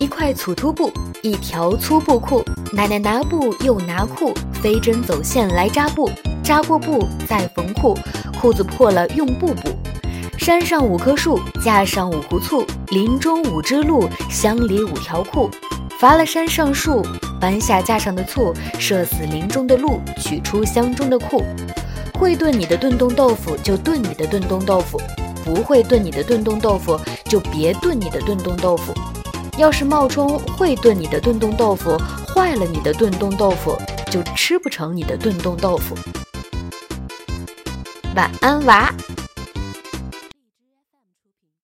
一块粗粗布，一条粗布裤，奶奶拿布又拿裤，飞针走线来扎布，扎过布再缝裤，裤子破了用布补。山上五棵树，架上五壶醋，林中五只鹿，乡里五条裤。伐了山上树，搬下架上的醋，射死林中的鹿，取出乡中的裤。会炖你的炖冻豆腐，就炖你的炖冻豆腐；不会炖你的炖冻豆腐，就别炖你的炖冻豆腐。要是冒充会炖你的炖冻豆腐，坏了你的炖冻豆腐，就吃不成你的炖冻豆腐。晚安，娃。